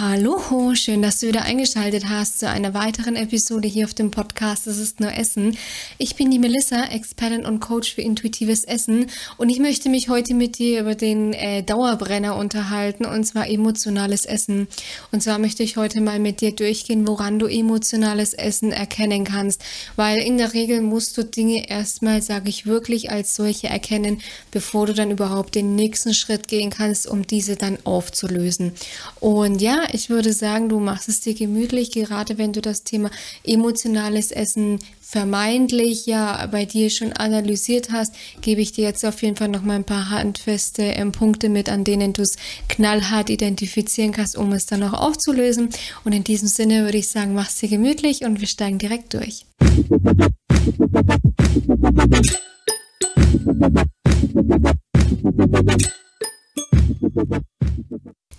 Hallo, schön, dass du wieder eingeschaltet hast zu einer weiteren Episode hier auf dem Podcast Es ist nur Essen. Ich bin die Melissa, Expertin und Coach für intuitives Essen und ich möchte mich heute mit dir über den äh, Dauerbrenner unterhalten und zwar emotionales Essen. Und zwar möchte ich heute mal mit dir durchgehen, woran du emotionales Essen erkennen kannst, weil in der Regel musst du Dinge erstmal, sage ich wirklich, als solche erkennen, bevor du dann überhaupt den nächsten Schritt gehen kannst, um diese dann aufzulösen. Und ja, ich würde sagen, du machst es dir gemütlich, gerade wenn du das Thema emotionales Essen vermeintlich ja bei dir schon analysiert hast, gebe ich dir jetzt auf jeden Fall noch mal ein paar handfeste ähm, Punkte mit, an denen du es knallhart identifizieren kannst, um es dann auch aufzulösen. Und in diesem Sinne würde ich sagen, mach es dir gemütlich und wir steigen direkt durch.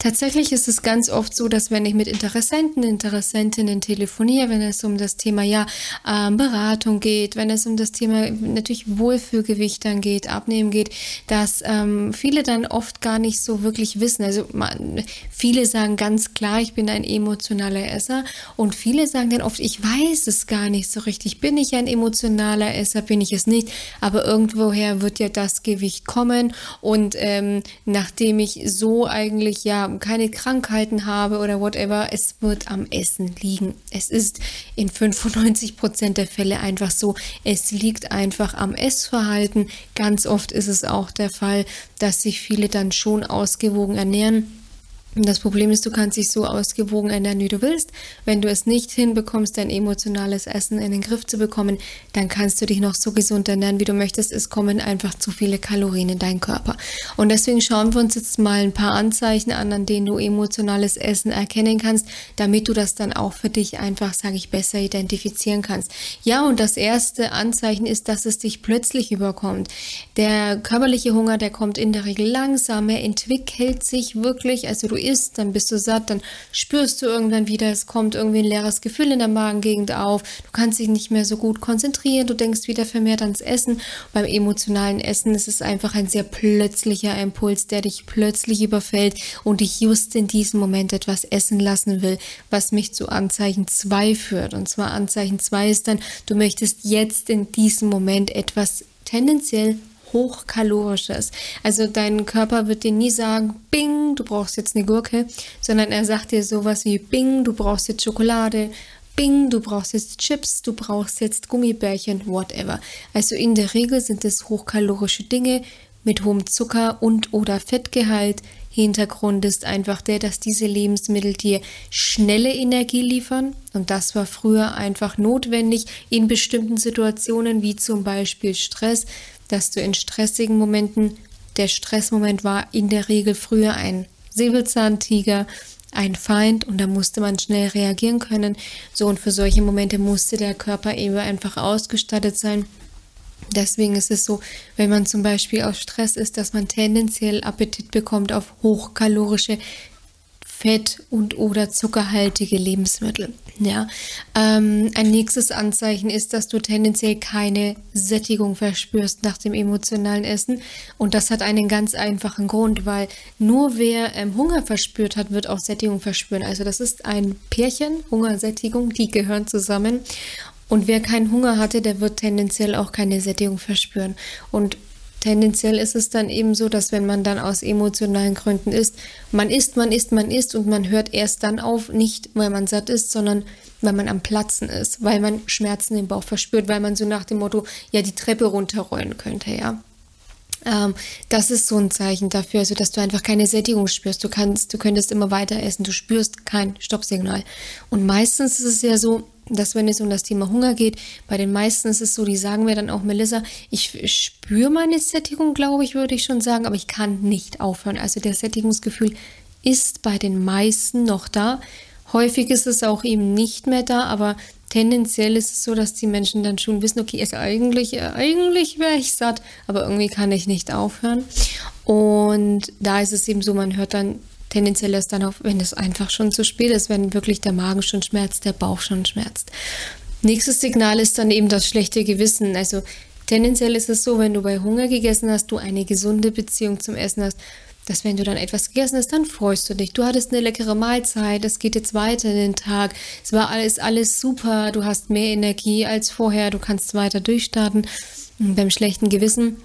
Tatsächlich ist es ganz oft so, dass wenn ich mit Interessenten, Interessentinnen telefoniere, wenn es um das Thema ja ähm, Beratung geht, wenn es um das Thema natürlich Wohlfühlgewicht dann geht, Abnehmen geht, dass ähm, viele dann oft gar nicht so wirklich wissen. Also man, viele sagen ganz klar, ich bin ein emotionaler Esser und viele sagen dann oft, ich weiß es gar nicht so richtig. Bin ich ein emotionaler Esser? Bin ich es nicht? Aber irgendwoher wird ja das Gewicht kommen und ähm, nachdem ich so eigentlich ja keine Krankheiten habe oder whatever, es wird am Essen liegen. Es ist in 95 Prozent der Fälle einfach so. Es liegt einfach am Essverhalten. Ganz oft ist es auch der Fall, dass sich viele dann schon ausgewogen ernähren das Problem ist, du kannst dich so ausgewogen ernähren, wie du willst. Wenn du es nicht hinbekommst, dein emotionales Essen in den Griff zu bekommen, dann kannst du dich noch so gesund ernähren, wie du möchtest. Es kommen einfach zu viele Kalorien in deinen Körper. Und deswegen schauen wir uns jetzt mal ein paar Anzeichen an, an denen du emotionales Essen erkennen kannst, damit du das dann auch für dich einfach, sage ich, besser identifizieren kannst. Ja, und das erste Anzeichen ist, dass es dich plötzlich überkommt. Der körperliche Hunger, der kommt in der Regel langsam, er entwickelt sich wirklich, also du isst, dann bist du satt, dann spürst du irgendwann wieder, es kommt irgendwie ein leeres Gefühl in der Magengegend auf, du kannst dich nicht mehr so gut konzentrieren, du denkst wieder vermehrt ans Essen. Beim emotionalen Essen ist es einfach ein sehr plötzlicher Impuls, der dich plötzlich überfällt und dich just in diesem Moment etwas essen lassen will, was mich zu Anzeichen 2 führt. Und zwar Anzeichen 2 ist dann, du möchtest jetzt in diesem Moment etwas tendenziell hochkalorisches. Also dein Körper wird dir nie sagen, bing, du brauchst jetzt eine Gurke, sondern er sagt dir sowas wie, bing, du brauchst jetzt Schokolade, bing, du brauchst jetzt Chips, du brauchst jetzt Gummibärchen, whatever. Also in der Regel sind es hochkalorische Dinge mit hohem Zucker und oder Fettgehalt. Hintergrund ist einfach der, dass diese Lebensmittel dir schnelle Energie liefern. Und das war früher einfach notwendig in bestimmten Situationen, wie zum Beispiel Stress, dass du in stressigen Momenten, der Stressmoment war in der Regel früher ein Säbelzahntiger, ein Feind und da musste man schnell reagieren können. So und für solche Momente musste der Körper eben einfach ausgestattet sein. Deswegen ist es so, wenn man zum Beispiel auf Stress ist, dass man tendenziell Appetit bekommt auf hochkalorische fett- und oder zuckerhaltige Lebensmittel. Ja, ähm, ein nächstes Anzeichen ist, dass du tendenziell keine Sättigung verspürst nach dem emotionalen Essen. Und das hat einen ganz einfachen Grund, weil nur wer ähm, Hunger verspürt hat, wird auch Sättigung verspüren. Also das ist ein Pärchen, Hungersättigung, die gehören zusammen. Und wer keinen Hunger hatte, der wird tendenziell auch keine Sättigung verspüren. Und Tendenziell ist es dann eben so, dass wenn man dann aus emotionalen Gründen isst, man isst, man isst, man isst und man hört erst dann auf, nicht weil man satt ist, sondern weil man am Platzen ist, weil man Schmerzen im Bauch verspürt, weil man so nach dem Motto ja die Treppe runterrollen könnte, ja. Ähm, das ist so ein Zeichen dafür, also dass du einfach keine Sättigung spürst. Du kannst, du könntest immer weiter essen, du spürst kein Stoppsignal. Und meistens ist es ja so, dass wenn es um das Thema Hunger geht, bei den meisten ist es so, die sagen mir dann auch, Melissa, ich spüre meine Sättigung, glaube ich, würde ich schon sagen, aber ich kann nicht aufhören. Also der Sättigungsgefühl ist bei den meisten noch da. Häufig ist es auch eben nicht mehr da, aber tendenziell ist es so, dass die Menschen dann schon wissen, okay, also eigentlich, äh, eigentlich wäre ich satt, aber irgendwie kann ich nicht aufhören. Und da ist es eben so, man hört dann tendenziell erst dann auf, wenn es einfach schon zu spät ist, wenn wirklich der Magen schon schmerzt, der Bauch schon schmerzt. Nächstes Signal ist dann eben das schlechte Gewissen. Also tendenziell ist es so, wenn du bei Hunger gegessen hast, du eine gesunde Beziehung zum Essen hast, dass wenn du dann etwas gegessen hast, dann freust du dich. Du hattest eine leckere Mahlzeit, es geht jetzt weiter in den Tag, es war alles, alles super, du hast mehr Energie als vorher, du kannst weiter durchstarten. Und beim schlechten Gewissen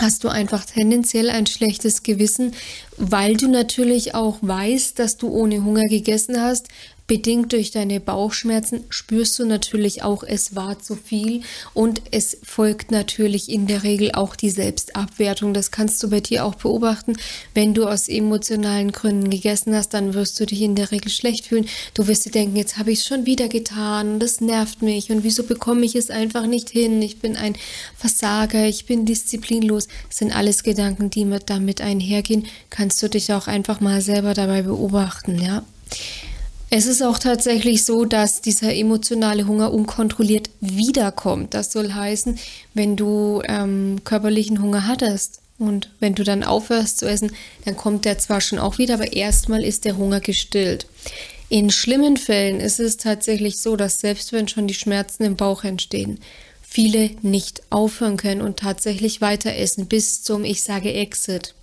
hast du einfach tendenziell ein schlechtes Gewissen, weil du natürlich auch weißt, dass du ohne Hunger gegessen hast, Bedingt durch deine Bauchschmerzen spürst du natürlich auch, es war zu viel und es folgt natürlich in der Regel auch die Selbstabwertung. Das kannst du bei dir auch beobachten. Wenn du aus emotionalen Gründen gegessen hast, dann wirst du dich in der Regel schlecht fühlen. Du wirst dir denken, jetzt habe ich es schon wieder getan das nervt mich und wieso bekomme ich es einfach nicht hin? Ich bin ein Versager, ich bin disziplinlos. Das sind alles Gedanken, die mit damit einhergehen. Kannst du dich auch einfach mal selber dabei beobachten, ja? Es ist auch tatsächlich so, dass dieser emotionale Hunger unkontrolliert wiederkommt. Das soll heißen, wenn du ähm, körperlichen Hunger hattest und wenn du dann aufhörst zu essen, dann kommt der zwar schon auch wieder, aber erstmal ist der Hunger gestillt. In schlimmen Fällen ist es tatsächlich so, dass selbst wenn schon die Schmerzen im Bauch entstehen, viele nicht aufhören können und tatsächlich weiter essen bis zum, ich sage, Exit.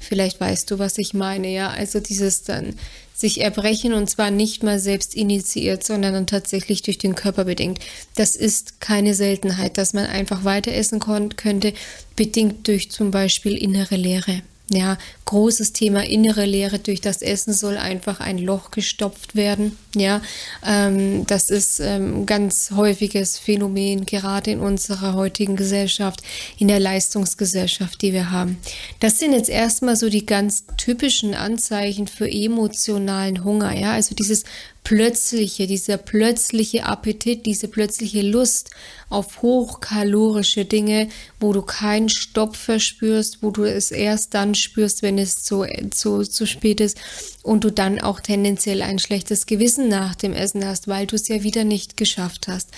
Vielleicht weißt du, was ich meine, ja. Also dieses dann sich erbrechen und zwar nicht mal selbst initiiert, sondern dann tatsächlich durch den Körper bedingt. Das ist keine Seltenheit, dass man einfach weiter essen könnte, bedingt durch zum Beispiel innere Leere. Ja, großes Thema innere Leere durch das Essen soll einfach ein Loch gestopft werden. Ja, ähm, das ist ähm, ganz häufiges Phänomen, gerade in unserer heutigen Gesellschaft, in der Leistungsgesellschaft, die wir haben. Das sind jetzt erstmal so die ganz typischen Anzeichen für emotionalen Hunger. Ja, also dieses plötzliche, dieser plötzliche Appetit, diese plötzliche Lust auf hochkalorische Dinge, wo du keinen Stopp verspürst, wo du es erst dann spürst, wenn es zu, zu, zu spät ist und du dann auch tendenziell ein schlechtes Gewissen nach dem Essen hast, weil du es ja wieder nicht geschafft hast.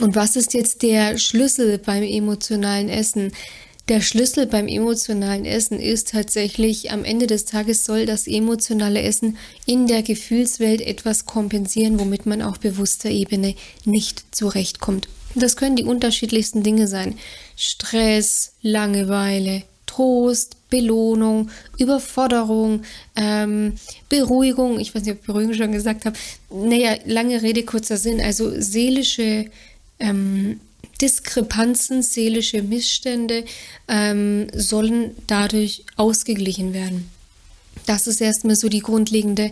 Und was ist jetzt der Schlüssel beim emotionalen Essen? Der Schlüssel beim emotionalen Essen ist tatsächlich, am Ende des Tages soll das emotionale Essen in der Gefühlswelt etwas kompensieren, womit man auf bewusster Ebene nicht zurechtkommt. Das können die unterschiedlichsten Dinge sein. Stress, Langeweile, Trost, Belohnung, Überforderung, ähm, Beruhigung. Ich weiß nicht, ob ich Beruhigung schon gesagt habe. Naja, lange Rede, kurzer Sinn. Also seelische ähm, Diskrepanzen, seelische Missstände ähm, sollen dadurch ausgeglichen werden. Das ist erstmal so die grundlegende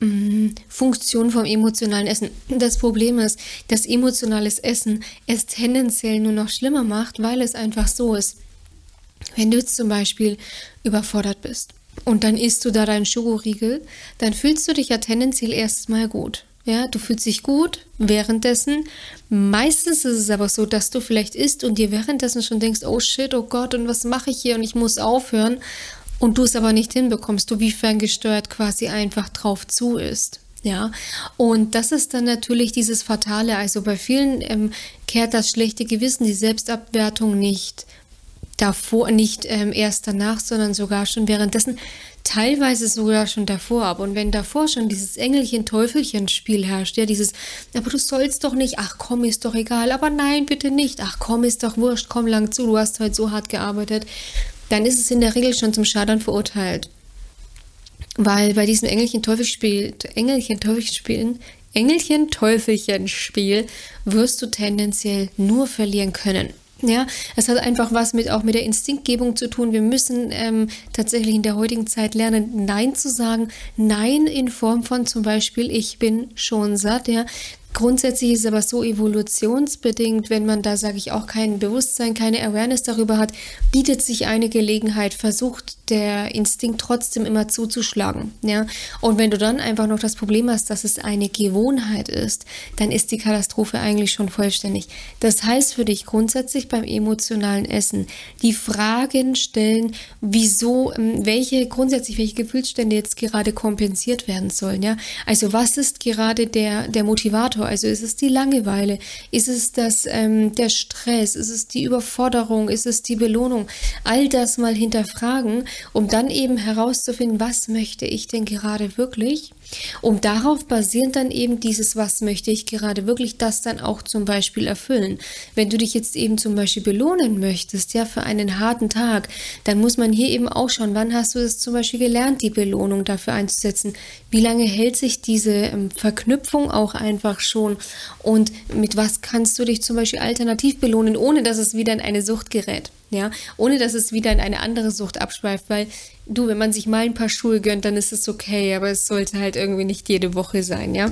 ähm, Funktion vom emotionalen Essen. Das Problem ist, dass emotionales Essen es tendenziell nur noch schlimmer macht, weil es einfach so ist. Wenn du jetzt zum Beispiel überfordert bist und dann isst du da deinen Schokoriegel, dann fühlst du dich ja tendenziell erstmal gut. Ja, du fühlst dich gut währenddessen. Meistens ist es aber so, dass du vielleicht isst und dir währenddessen schon denkst, oh shit, oh Gott, und was mache ich hier und ich muss aufhören und du es aber nicht hinbekommst, du wie ferngesteuert quasi einfach drauf zu isst. Ja, und das ist dann natürlich dieses Fatale. Also bei vielen ähm, kehrt das schlechte Gewissen, die Selbstabwertung nicht davor, nicht ähm, erst danach, sondern sogar schon währenddessen teilweise sogar schon davor ab. Und wenn davor schon dieses Engelchen-Teufelchen-Spiel herrscht, ja, dieses, aber du sollst doch nicht, ach komm, ist doch egal, aber nein, bitte nicht, ach komm, ist doch wurscht, komm lang zu, du hast heute so hart gearbeitet, dann ist es in der Regel schon zum Scheitern verurteilt. Weil bei diesem Engelchen-Teufelspiel, Engelchen-Teufelspielen, Engelchen-Teufelchen-Spiel wirst du tendenziell nur verlieren können. Ja, es hat einfach was mit auch mit der Instinktgebung zu tun. Wir müssen ähm, tatsächlich in der heutigen Zeit lernen, Nein zu sagen. Nein in Form von zum Beispiel, ich bin schon satt. Ja, Grundsätzlich ist es aber so evolutionsbedingt, wenn man da, sage ich, auch kein Bewusstsein, keine Awareness darüber hat, bietet sich eine Gelegenheit, versucht der Instinkt trotzdem immer zuzuschlagen. Ja? Und wenn du dann einfach noch das Problem hast, dass es eine Gewohnheit ist, dann ist die Katastrophe eigentlich schon vollständig. Das heißt für dich grundsätzlich beim emotionalen Essen die Fragen stellen, wieso, ähm, welche grundsätzlich welche Gefühlsstände jetzt gerade kompensiert werden sollen. Ja? Also was ist gerade der, der Motivator? Motivator? Also ist es die Langeweile? Ist es das, ähm, der Stress? Ist es die Überforderung? Ist es die Belohnung? All das mal hinterfragen, um dann eben herauszufinden, was möchte ich denn gerade wirklich? Um darauf basierend dann eben dieses, was möchte ich gerade wirklich, das dann auch zum Beispiel erfüllen. Wenn du dich jetzt eben zum Beispiel belohnen möchtest, ja, für einen harten Tag, dann muss man hier eben auch schauen, wann hast du es zum Beispiel gelernt, die Belohnung dafür einzusetzen? Wie lange hält sich diese ähm, Verknüpfung auch einfach schon? Und mit was kannst du dich zum Beispiel alternativ belohnen, ohne dass es wieder in eine Sucht gerät? Ja, ohne dass es wieder in eine andere Sucht abschweift, weil du, wenn man sich mal ein paar Schuhe gönnt, dann ist es okay, aber es sollte halt irgendwie nicht jede Woche sein, ja.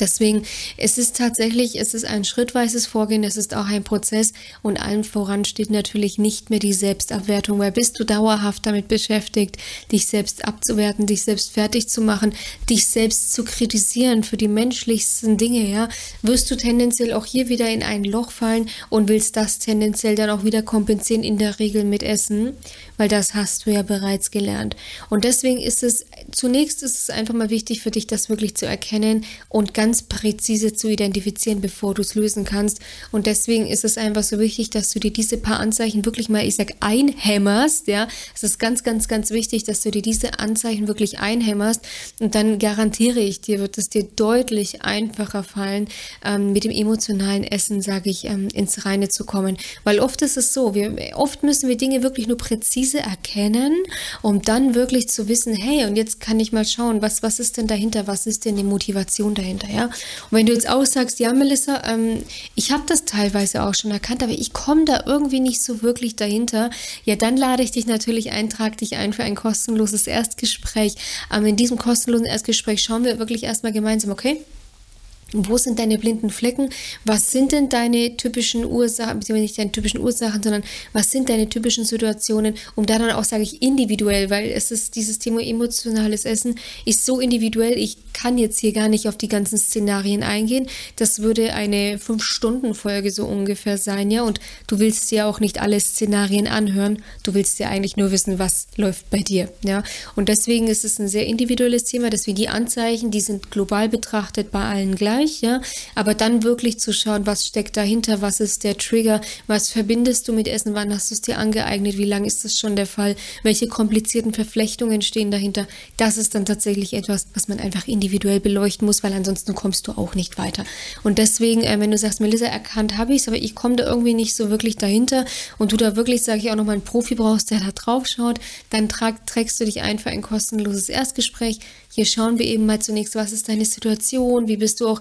Deswegen, es ist tatsächlich, es ist ein schrittweises Vorgehen, es ist auch ein Prozess und allen voran steht natürlich nicht mehr die Selbstabwertung, weil bist du dauerhaft damit beschäftigt, dich selbst abzuwerten, dich selbst fertig zu machen, dich selbst zu kritisieren für die menschlichsten Dinge, ja, wirst du tendenziell auch hier wieder in ein Loch fallen und willst das tendenziell dann auch wieder kompensieren, in der Regel mit Essen, weil das hast du ja bereits gelernt. Und deswegen ist es, zunächst ist es einfach mal wichtig für dich, das wirklich zu erkennen und ganz ganz präzise zu identifizieren, bevor du es lösen kannst. Und deswegen ist es einfach so wichtig, dass du dir diese paar Anzeichen wirklich mal, ich sag, einhämmerst. Ja, es ist ganz, ganz, ganz wichtig, dass du dir diese Anzeichen wirklich einhämmerst. Und dann garantiere ich dir, wird es dir deutlich einfacher fallen, ähm, mit dem emotionalen Essen, sage ich, ähm, ins Reine zu kommen. Weil oft ist es so, wir, oft müssen wir Dinge wirklich nur präzise erkennen, um dann wirklich zu wissen, hey, und jetzt kann ich mal schauen, was, was ist denn dahinter, was ist denn die Motivation dahinter, ja? Ja? Und wenn du jetzt auch sagst, ja, Melissa, ähm, ich habe das teilweise auch schon erkannt, aber ich komme da irgendwie nicht so wirklich dahinter, ja, dann lade ich dich natürlich ein, trag dich ein für ein kostenloses Erstgespräch. Ähm, in diesem kostenlosen Erstgespräch schauen wir wirklich erstmal gemeinsam, okay? Wo sind deine blinden Flecken? Was sind denn deine typischen Ursachen, beziehungsweise nicht deine typischen Ursachen, sondern was sind deine typischen Situationen, um da dann auch, sage ich, individuell, weil es ist dieses Thema emotionales Essen ist so individuell, ich kann jetzt hier gar nicht auf die ganzen Szenarien eingehen. Das würde eine Fünf-Stunden-Folge so ungefähr sein, ja, und du willst ja auch nicht alle Szenarien anhören, du willst ja eigentlich nur wissen, was läuft bei dir, ja, und deswegen ist es ein sehr individuelles Thema, deswegen die Anzeichen, die sind global betrachtet bei allen gleich gleich, ja, aber dann wirklich zu schauen, was steckt dahinter, was ist der Trigger, was verbindest du mit Essen, wann hast du es dir angeeignet, wie lange ist das schon der Fall, welche komplizierten Verflechtungen stehen dahinter. Das ist dann tatsächlich etwas, was man einfach individuell beleuchten muss, weil ansonsten kommst du auch nicht weiter. Und deswegen, äh, wenn du sagst, Melissa, erkannt habe ich es, aber ich komme da irgendwie nicht so wirklich dahinter und du da wirklich, sage ich auch nochmal, einen Profi brauchst, der da drauf schaut, dann trag, trägst du dich ein für ein kostenloses Erstgespräch. Hier schauen wir eben mal zunächst, was ist deine Situation, wie bist du auch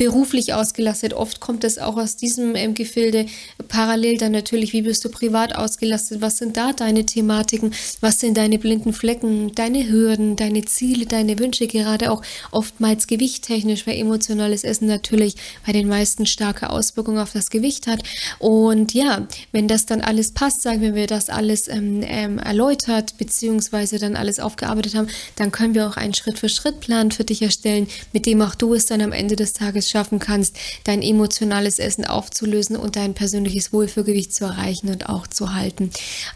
beruflich ausgelastet. Oft kommt es auch aus diesem ähm, Gefilde. Parallel dann natürlich, wie bist du privat ausgelastet? Was sind da deine Thematiken? Was sind deine blinden Flecken, deine Hürden, deine Ziele, deine Wünsche? Gerade auch oftmals gewichttechnisch, weil emotionales Essen natürlich bei den meisten starke Auswirkungen auf das Gewicht hat. Und ja, wenn das dann alles passt, sagen wir, wir das alles ähm, ähm, erläutert, beziehungsweise dann alles aufgearbeitet haben, dann können wir auch einen Schritt-für-Schritt-Plan für dich erstellen, mit dem auch du es dann am Ende des Tages schaffen kannst, dein emotionales Essen aufzulösen und dein persönliches Wohlfühlgewicht zu erreichen und auch zu halten.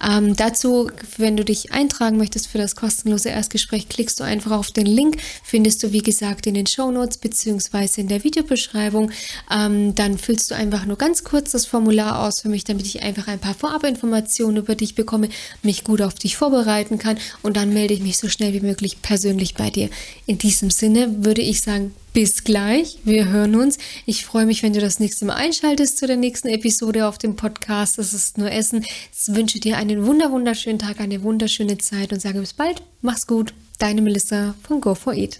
Ähm, dazu, wenn du dich eintragen möchtest für das kostenlose Erstgespräch, klickst du einfach auf den Link, findest du wie gesagt in den Show Notes beziehungsweise in der Videobeschreibung. Ähm, dann füllst du einfach nur ganz kurz das Formular aus für mich, damit ich einfach ein paar Vorabinformationen über dich bekomme, mich gut auf dich vorbereiten kann und dann melde ich mich so schnell wie möglich persönlich bei dir. In diesem Sinne würde ich sagen, bis gleich. Wir hören uns. Ich freue mich, wenn du das nächste Mal einschaltest zu der nächsten Episode auf dem Podcast. Das ist nur Essen. Ich wünsche dir einen wunder wunderschönen Tag, eine wunderschöne Zeit und sage bis bald. Mach's gut. Deine Melissa von Go for Eat.